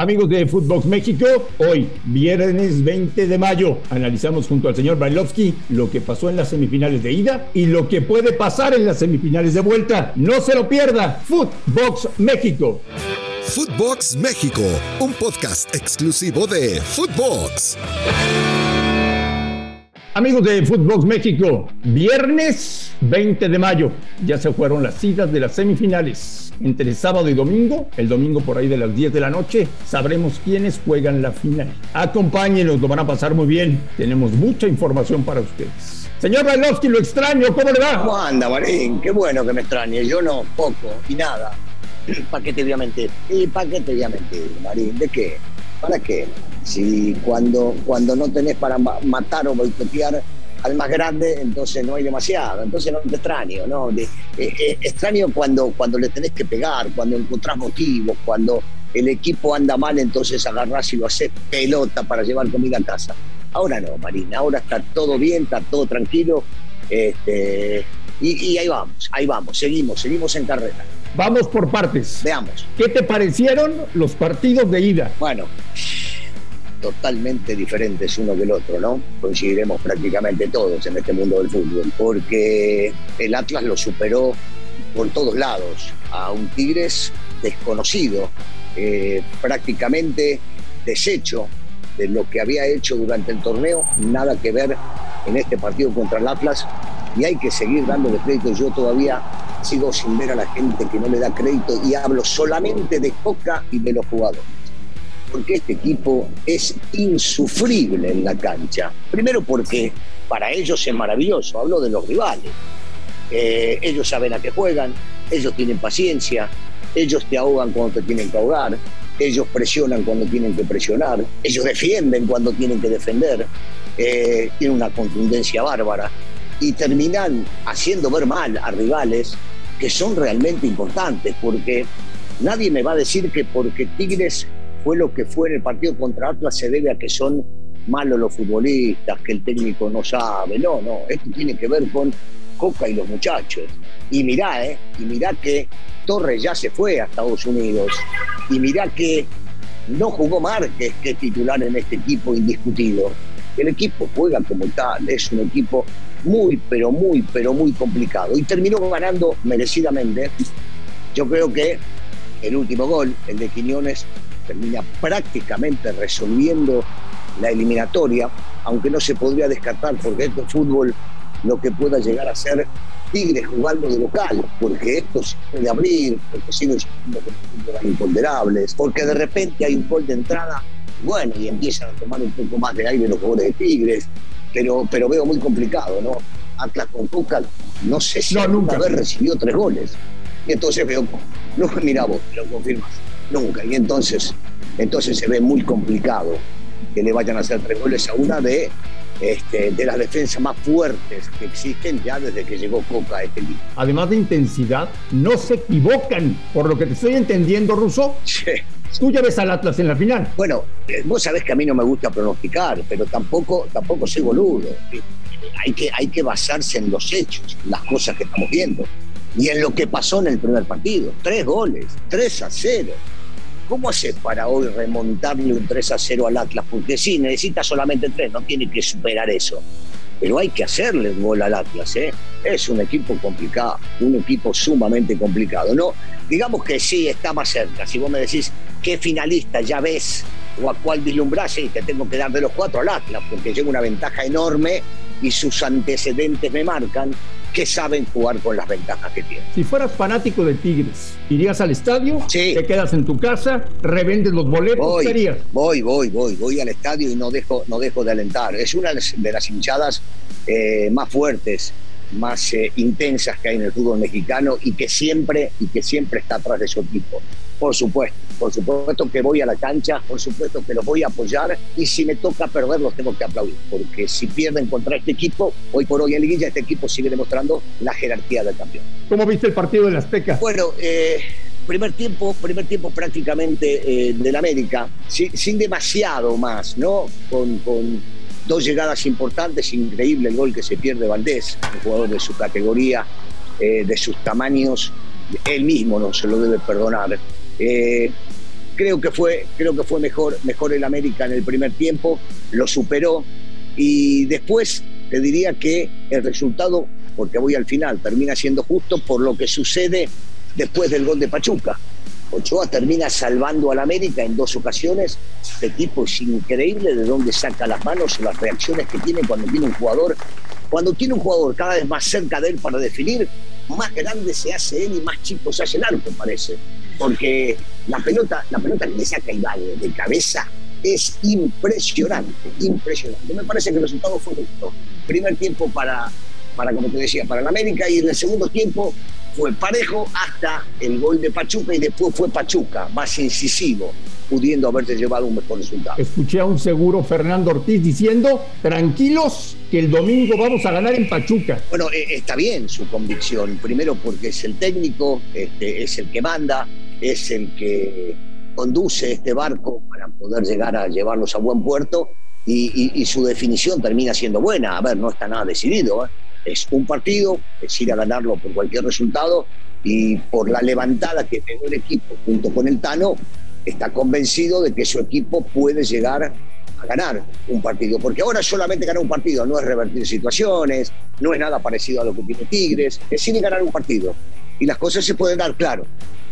Amigos de Footbox México, hoy, viernes 20 de mayo, analizamos junto al señor Brailovsky lo que pasó en las semifinales de ida y lo que puede pasar en las semifinales de vuelta. No se lo pierda, Footbox México. Footbox México, un podcast exclusivo de Footbox. Amigos de Footbox México, viernes 20 de mayo, ya se fueron las citas de las semifinales entre sábado y domingo. El domingo por ahí de las 10 de la noche sabremos quiénes juegan la final. Acompáñenos, lo van a pasar muy bien. Tenemos mucha información para ustedes. Señor Bailovsky, lo extraño, ¿cómo le va? ¿Cómo anda, Marín? Qué bueno que me extrañe. Yo no, poco y nada. ¿Para qué te voy a mentir? ¿Y para qué te voy a mentir, Marín? ¿De qué? ¿Para qué? Si cuando, cuando no tenés para matar o boicotear al más grande, entonces no hay demasiado, entonces no te extraño, ¿no? Eh, eh, extraño cuando, cuando le tenés que pegar, cuando encontrás motivos, cuando el equipo anda mal, entonces agarrás y lo haces pelota para llevar comida a casa. Ahora no, Marina, ahora está todo bien, está todo tranquilo, este, y, y ahí vamos, ahí vamos, seguimos, seguimos en carrera. Vamos por partes. Veamos. ¿Qué te parecieron los partidos de ida? Bueno, totalmente diferentes uno que el otro, ¿no? Coincidiremos prácticamente todos en este mundo del fútbol, porque el Atlas lo superó por todos lados, a un Tigres desconocido, eh, prácticamente deshecho de lo que había hecho durante el torneo, nada que ver en este partido contra el Atlas, y hay que seguir dándole crédito. Yo todavía sigo sin ver a la gente que no le da crédito y hablo solamente de Coca y de los jugadores porque este equipo es insufrible en la cancha. Primero porque para ellos es maravilloso, hablo de los rivales. Eh, ellos saben a qué juegan, ellos tienen paciencia, ellos te ahogan cuando te tienen que ahogar, ellos presionan cuando tienen que presionar, ellos defienden cuando tienen que defender, eh, tienen una contundencia bárbara y terminan haciendo ver mal a rivales que son realmente importantes, porque nadie me va a decir que porque Tigres fue lo que fue en el partido contra Atlas se debe a que son malos los futbolistas, que el técnico no sabe. No, no, esto tiene que ver con Coca y los muchachos. Y mirá, ¿eh? Y mirá que Torres ya se fue a Estados Unidos. Y mirá que no jugó Márquez, que es titular en este equipo indiscutido. El equipo juega como tal, es un equipo muy, pero muy, pero muy complicado. Y terminó ganando merecidamente. Yo creo que el último gol, el de Quiñones, termina prácticamente resolviendo la eliminatoria, aunque no se podría descartar porque este fútbol lo que pueda llegar a ser Tigres jugando de local, porque esto se puede abrir, porque siguen imponderables, porque de repente hay un gol de entrada, bueno, y empiezan a tomar un poco más de aire los jugadores de Tigres, pero, pero veo muy complicado, ¿no? Atlas con Coca, no sé si nunca haber recibido tres goles. Y entonces veo, no, mira vos, lo confirmas nunca. Y entonces, entonces se ve muy complicado que le vayan a hacer tres goles a una de, este, de las defensas más fuertes que existen ya desde que llegó Coca a este equipo. Además de intensidad, no se equivocan, por lo que te estoy entendiendo, Russo. Sí. Tú ya ves al Atlas en la final. Bueno, eh, vos sabés que a mí no me gusta pronosticar, pero tampoco, tampoco soy boludo. Hay que, hay que basarse en los hechos, las cosas que estamos viendo. Y en lo que pasó en el primer partido. Tres goles, tres a cero. ¿Cómo hace para hoy remontarle un 3 a 0 al Atlas? Porque sí, necesita solamente tres, no tiene que superar eso. Pero hay que hacerle un gol al Atlas, ¿eh? Es un equipo complicado, un equipo sumamente complicado. No, digamos que sí está más cerca. Si vos me decís qué finalista ya ves o a cuál vislumbrás, y te tengo que dar de los cuatro al Atlas, porque llega una ventaja enorme y sus antecedentes me marcan que saben jugar con las ventajas que tienen. Si fueras fanático de Tigres, ¿irías al estadio? Sí. ¿Te quedas en tu casa? ¿Revendes los boletos? Voy, ¿Qué harías? voy, voy, voy, voy al estadio y no dejo, no dejo de alentar. Es una de las hinchadas eh, más fuertes, más eh, intensas que hay en el fútbol mexicano y que siempre, y que siempre está atrás de su equipo. Por supuesto, por supuesto que voy a la cancha, por supuesto que los voy a apoyar y si me toca perder los tengo que aplaudir, porque si pierden contra este equipo, hoy por hoy en Liguilla este equipo sigue demostrando la jerarquía del campeón. ¿Cómo viste el partido de la Azteca? Bueno, eh, primer tiempo, primer tiempo prácticamente eh, del América, sin, sin, demasiado más, ¿no? Con, con, dos llegadas importantes, increíble el gol que se pierde Valdés, un jugador de su categoría, eh, de sus tamaños, él mismo no se lo debe perdonar. Eh, creo que fue, creo que fue mejor, mejor el América en el primer tiempo, lo superó y después te diría que el resultado, porque voy al final, termina siendo justo por lo que sucede después del gol de Pachuca. Ochoa termina salvando al América en dos ocasiones. Este tipo es increíble de dónde saca las manos, las reacciones que tiene cuando tiene un jugador. Cuando tiene un jugador cada vez más cerca de él para definir, más grande se hace él y más chico se hace el arco, parece. Porque la pelota, la pelota que le saca Ibañez de cabeza es impresionante, impresionante. Me parece que el resultado fue justo. Primer tiempo para, para, como te decía, para el América y en el segundo tiempo fue parejo hasta el gol de Pachuca y después fue Pachuca, más incisivo, pudiendo haberse llevado un mejor resultado. Escuché a un seguro Fernando Ortiz diciendo, tranquilos, que el domingo vamos a ganar en Pachuca. Bueno, eh, está bien su convicción, primero porque es el técnico, este, es el que manda, es el que conduce este barco para poder llegar a llevarlos a buen puerto y, su definición termina siendo buena. A ver, no está nada decidido. ¿eh? Es un partido, es ir a ganarlo por cualquier resultado y por la levantada que pegó el equipo junto con el Tano, está convencido de que su equipo puede llegar a ganar un partido, porque ahora solamente ganar un partido no es revertir situaciones, no es nada parecido a lo que tiene Tigres, es ir a ganar un partido. Y las cosas se pueden dar claro.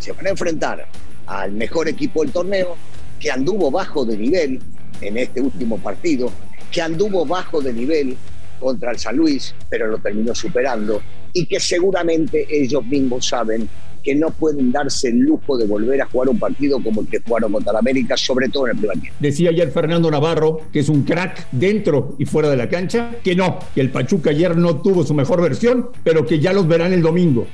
Se van a enfrentar al mejor equipo del torneo, que anduvo bajo de nivel en este último partido, que anduvo bajo de nivel contra el San Luis, pero lo terminó superando, y que seguramente ellos mismos saben que no pueden darse el lujo de volver a jugar un partido como el que jugaron contra América, sobre todo en el primer tiempo. Decía ayer Fernando Navarro que es un crack dentro y fuera de la cancha, que no, que el Pachuca ayer no tuvo su mejor versión, pero que ya los verán el domingo.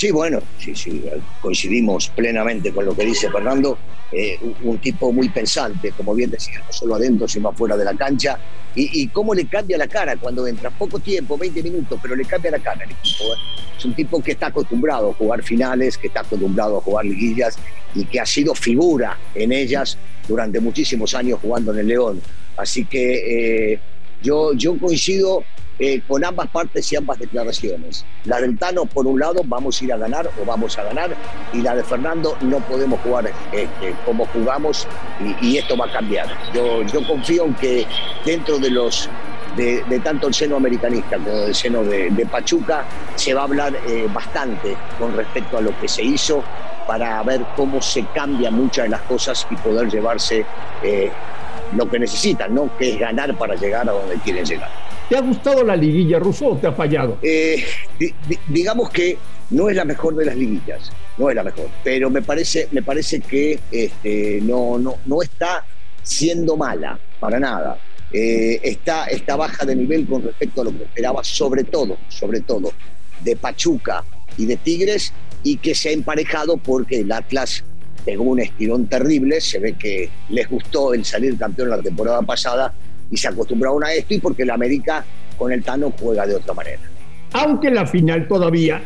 Sí, bueno, sí, sí, coincidimos plenamente con lo que dice Fernando. Eh, un, tipo muy pensante, como bien decía, no solo adentro, sino afuera de la cancha. Y, cómo le cambia la cara cuando entra. Poco tiempo, 20 minutos, pero le cambia la cara al equipo. ¿eh? Es un tipo que está acostumbrado a jugar finales, que está acostumbrado a jugar liguillas y que ha sido figura en ellas durante muchísimos años jugando en el León. Así que eh, yo, yo coincido eh, con ambas partes y ambas declaraciones. La del Tano, por un lado, vamos a ir a ganar o vamos a ganar, y la de Fernando, no podemos jugar este, como jugamos y, esto va a cambiar. Yo, yo confío en que dentro de los de, tanto el seno americanista como del seno de, Pachuca, se va a hablar eh, bastante con respecto a lo que se hizo para ver cómo se cambian muchas de las cosas y poder llevarse eh, lo que necesitan, ¿no? que es ganar para llegar a donde quieren llegar. ¿Te ha gustado la liguilla, Russo, o te ha fallado? Eh, digamos que no es la mejor de las liguillas, no es la mejor, pero me parece, me parece que este, no, no, no está siendo mala, para nada. Eh, está, baja de nivel con respecto a lo que esperaba, sobre todo, sobre todo, de Pachuca y de Tigres, y que se ha emparejado porque el Atlas pegó un estirón terrible, se ve que les gustó el salir campeón la temporada pasada y se acostumbraron a esto y porque la América con el Tano juega de otra manera. Aunque la final todavía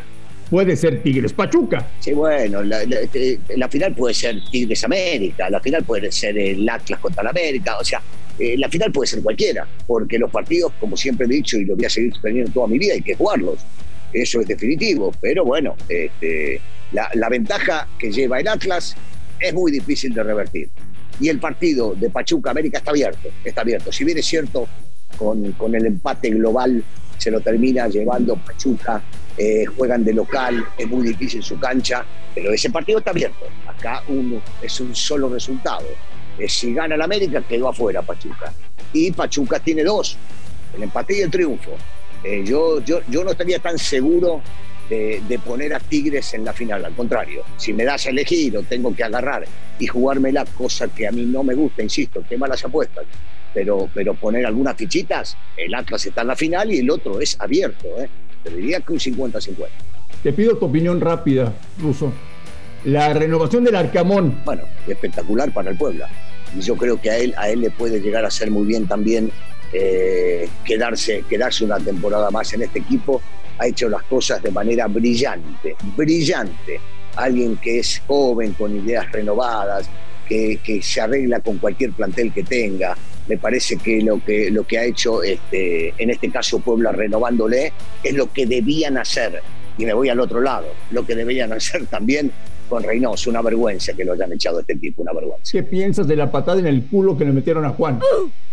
puede ser Tigres Pachuca. Sí, bueno, la, final puede ser Tigres América, la final puede ser el Atlas contra la América, o sea, eh, la final puede ser cualquiera, porque los partidos, como siempre he dicho y lo voy a seguir teniendo toda mi vida, hay que jugarlos. Eso es definitivo, pero bueno, este, la, la ventaja que lleva el Atlas es muy difícil de revertir y el partido de Pachuca América está abierto, está abierto. Si bien es cierto, con, con el empate global se lo termina llevando Pachuca, eh, juegan de local, es muy difícil su cancha, pero ese partido está abierto. Acá uno, es un solo resultado. Eh, si gana el América, quedó afuera Pachuca. Y Pachuca tiene dos, el empate y el triunfo. Eh, yo, yo, yo no estaría tan seguro de, poner a Tigres en la final. Al contrario, si me das a elegir o tengo que agarrar y jugarme la cosa que a mí no me gusta, insisto, que malas apuestas, pero, pero poner algunas fichitas, el Atlas está en la final y el otro es abierto. ¿eh? Te diría que un 50-50. Te pido tu opinión rápida, Ruso. La renovación del Arcamón. Bueno, espectacular para el Puebla. Y yo creo que a él, a él le puede llegar a ser muy bien también eh, quedarse, quedarse una temporada más en este equipo ha hecho las cosas de manera brillante, brillante. Alguien que es joven, con ideas renovadas, que, se arregla con cualquier plantel que tenga. Me parece que lo que, lo que ha hecho este, en este caso Puebla renovándole es lo que debían hacer. Y me voy al otro lado, lo que debían hacer también con Reynoso, una vergüenza que lo hayan echado a este tipo, una vergüenza. ¿Qué piensas de la patada en el culo que le metieron a Juan?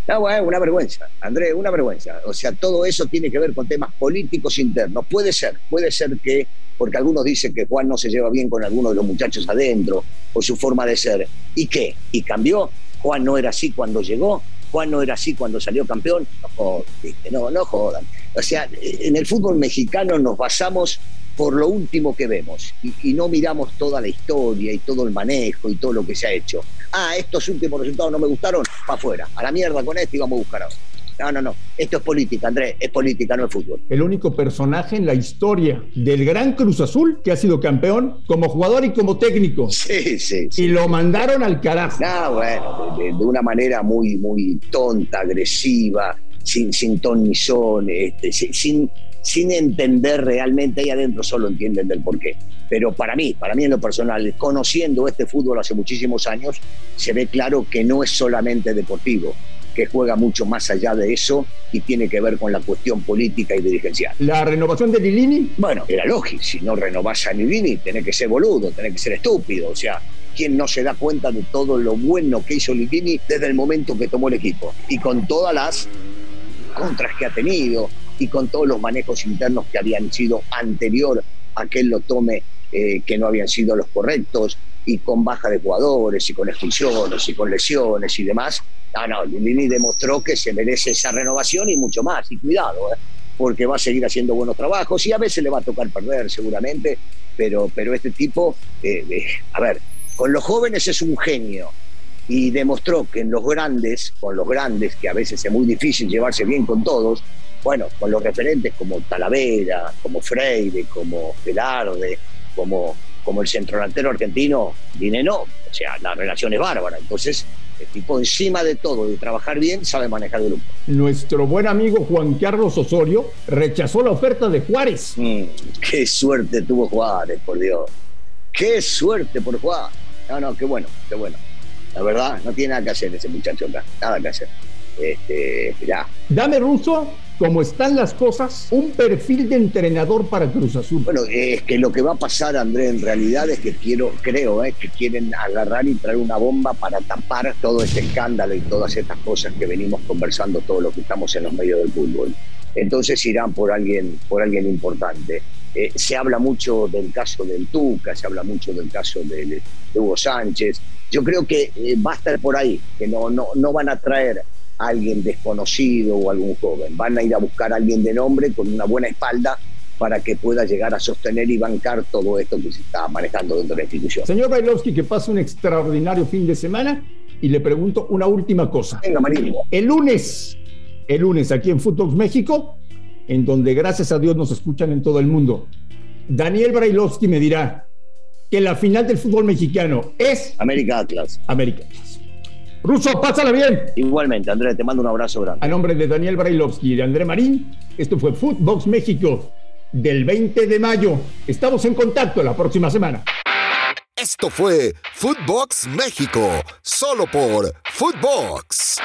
No, bueno, una vergüenza, Andrés, una vergüenza. O sea, todo eso tiene que ver con temas políticos internos. Puede ser, puede ser que, porque algunos dicen que Juan no se lleva bien con algunos de los muchachos adentro, o su forma de ser. ¿Y qué? ¿Y cambió? Juan no era así cuando llegó, Juan no era así cuando salió campeón. No jodan, no, no jodan. O sea, en el fútbol mexicano nos basamos por lo último que vemos y, no miramos toda la historia y todo el manejo y todo lo que se ha hecho. Ah, estos últimos resultados no me gustaron, para afuera, a la mierda con esto y vamos a buscar a otro. No, no, no. Esto es política, Andrés. Es política, no es fútbol. El único personaje en la historia del Gran Cruz Azul que ha sido campeón como jugador y como técnico. Sí, sí. Y lo mandaron al carajo. Ah, bueno, de, una manera muy, muy tonta, agresiva, sin, sin ton ni son, este, sin, sin entender realmente ahí adentro, solo entienden del porqué. Pero para mí, para mí en lo personal, conociendo este fútbol hace muchísimos años, se ve claro que no es solamente deportivo, que juega mucho más allá de eso y tiene que ver con la cuestión política y dirigencial. ¿La renovación de Lilini? Bueno, era lógico, si no renovás a Lilini, tenés que ser boludo, tenés que ser estúpido, o sea, ¿quién no se da cuenta de todo lo bueno que hizo Lilini desde el momento que tomó el equipo? Y con todas las contras que ha tenido, y con todos los manejos internos que habían sido anterior a que él lo tome, eh, que no habían sido los correctos, y con baja de jugadores, y con expulsiones, y con lesiones y demás. No, no, Lini demostró que se merece esa renovación y mucho más, y cuidado, eh, porque va a seguir haciendo buenos trabajos y a veces le va a tocar perder seguramente, pero, pero este tipo, eh, a ver, con los jóvenes es un genio, y demostró que en los grandes, con los grandes, que a veces es muy difícil llevarse bien con todos, bueno, con los referentes como Talavera, como Freire, como Velarde, como, como el centrodelantero argentino, no, o sea, la relación es bárbara. Entonces, el tipo encima de todo, de trabajar bien, sabe manejar el grupo. Nuestro buen amigo Juan Carlos Osorio rechazó la oferta de Juárez. Mm, qué suerte tuvo Juárez, por Dios. Qué suerte por Juárez. No, no, qué bueno, qué bueno. La verdad, no tiene nada que hacer ese muchacho acá, nada que hacer. Este, ya. Dame ruso como están las cosas, un perfil de entrenador para Cruz Azul. Bueno, es que lo que va a pasar, André, en realidad es que quiero, creo, eh, que quieren agarrar y traer una bomba para tapar todo este escándalo y todas estas cosas que venimos conversando todos los que estamos en los medios del fútbol. Entonces irán por alguien, por alguien importante. Eh, se habla mucho del caso del Tuca, se habla mucho del caso de, Hugo Sánchez. Yo creo que eh, va a estar por ahí, que no, no, no van a traer alguien desconocido o algún joven. Van a ir a buscar a alguien de nombre con una buena espalda para que pueda llegar a sostener y bancar todo esto que se está manejando dentro de la institución. Señor Bailovsky, que pase un extraordinario fin de semana y le pregunto una última cosa. Venga, El lunes, el lunes aquí en Footbox México, en donde gracias a Dios nos escuchan en todo el mundo, Daniel Brailovsky me dirá que la final del fútbol mexicano es América Atlas. América Atlas. Ruso, pásala bien. Igualmente, André, te mando un abrazo grande. A nombre de Daniel Brailovsky y de André Marín, esto fue Footbox México del 20 de mayo. Estamos en contacto la próxima semana. Esto fue Footbox México, solo por Footbox.